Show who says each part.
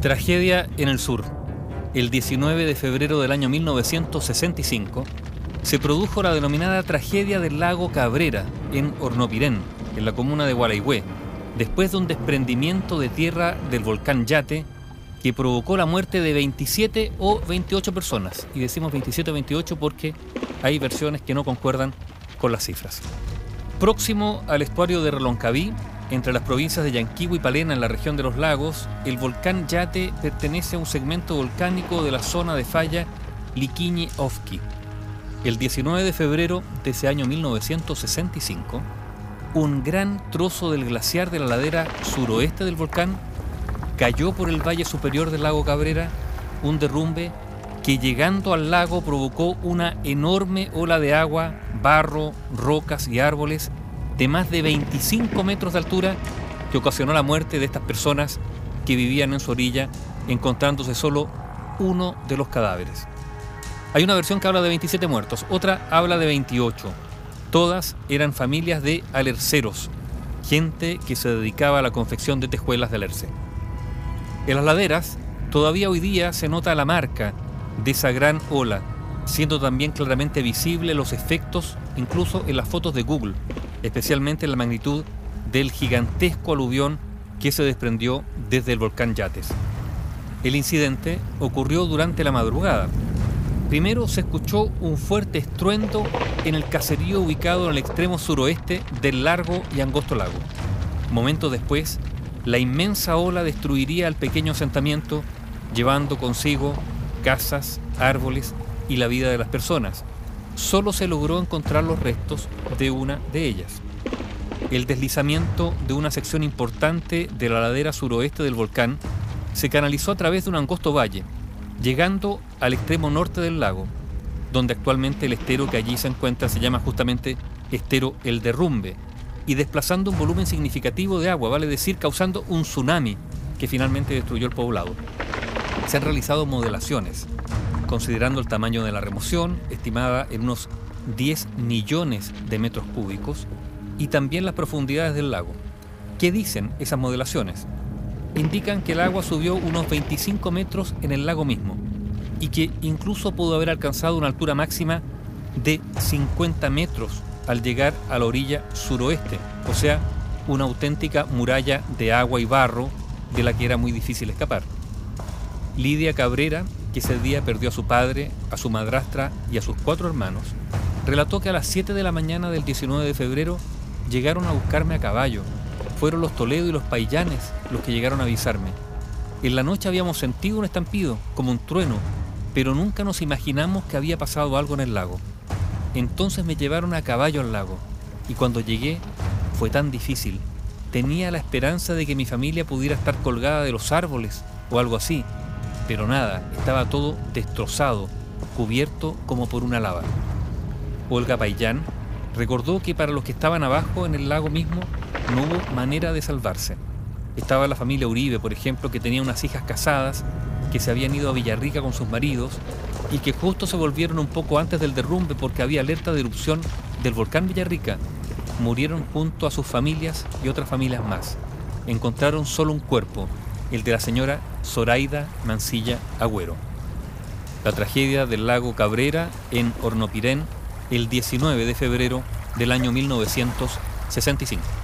Speaker 1: Tragedia en el sur. El 19 de febrero del año 1965 se produjo la denominada tragedia del lago Cabrera en Hornopirén, en la comuna de Gualaihue, después de un desprendimiento de tierra del volcán Yate que provocó la muerte de 27 o 28 personas. Y decimos 27 o 28 porque hay versiones que no concuerdan con las cifras. Próximo al estuario de Reloncaví, entre las provincias de Yanquihue y Palena en la región de los lagos, el volcán Yate pertenece a un segmento volcánico de la zona de falla Liquiñe-Ofki. El 19 de febrero de ese año 1965, un gran trozo del glaciar de la ladera suroeste del volcán cayó por el valle superior del lago Cabrera, un derrumbe que llegando al lago provocó una enorme ola de agua, barro, rocas y árboles de más de 25 metros de altura que ocasionó la muerte de estas personas que vivían en su orilla, encontrándose solo uno de los cadáveres. Hay una versión que habla de 27 muertos, otra habla de 28. Todas eran familias de alerceros, gente que se dedicaba a la confección de tejuelas de alerce. En las laderas todavía hoy día se nota la marca de esa gran ola, siendo también claramente visible los efectos incluso en las fotos de Google, especialmente en la magnitud del gigantesco aluvión que se desprendió desde el volcán Yates. El incidente ocurrió durante la madrugada. Primero se escuchó un fuerte estruendo en el caserío ubicado en el extremo suroeste del largo y angosto lago. Momentos después, la inmensa ola destruiría el pequeño asentamiento, llevando consigo casas, árboles y la vida de las personas, solo se logró encontrar los restos de una de ellas. El deslizamiento de una sección importante de la ladera suroeste del volcán se canalizó a través de un angosto valle, llegando al extremo norte del lago, donde actualmente el estero que allí se encuentra se llama justamente estero El Derrumbe, y desplazando un volumen significativo de agua, vale decir, causando un tsunami que finalmente destruyó el poblado. Se han realizado modelaciones considerando el tamaño de la remoción, estimada en unos 10 millones de metros cúbicos, y también las profundidades del lago. ¿Qué dicen esas modelaciones? Indican que el agua subió unos 25 metros en el lago mismo y que incluso pudo haber alcanzado una altura máxima de 50 metros al llegar a la orilla suroeste, o sea, una auténtica muralla de agua y barro de la que era muy difícil escapar. Lidia Cabrera que ese día perdió a su padre, a su madrastra y a sus cuatro hermanos, relató que a las 7 de la mañana del 19 de febrero llegaron a buscarme a caballo. Fueron los Toledo y los Paillanes los que llegaron a avisarme. En la noche habíamos sentido un estampido, como un trueno, pero nunca nos imaginamos que había pasado algo en el lago. Entonces me llevaron a caballo al lago, y cuando llegué fue tan difícil. Tenía la esperanza de que mi familia pudiera estar colgada de los árboles o algo así, pero nada, estaba todo destrozado, cubierto como por una lava. Olga Payán recordó que para los que estaban abajo en el lago mismo no hubo manera de salvarse. Estaba la familia Uribe, por ejemplo, que tenía unas hijas casadas que se habían ido a Villarrica con sus maridos y que justo se volvieron un poco antes del derrumbe porque había alerta de erupción del volcán Villarrica. Murieron junto a sus familias y otras familias más. Encontraron solo un cuerpo, el de la señora Zoraida Mancilla Agüero. La tragedia del lago Cabrera en Hornopirén el 19 de febrero del año 1965.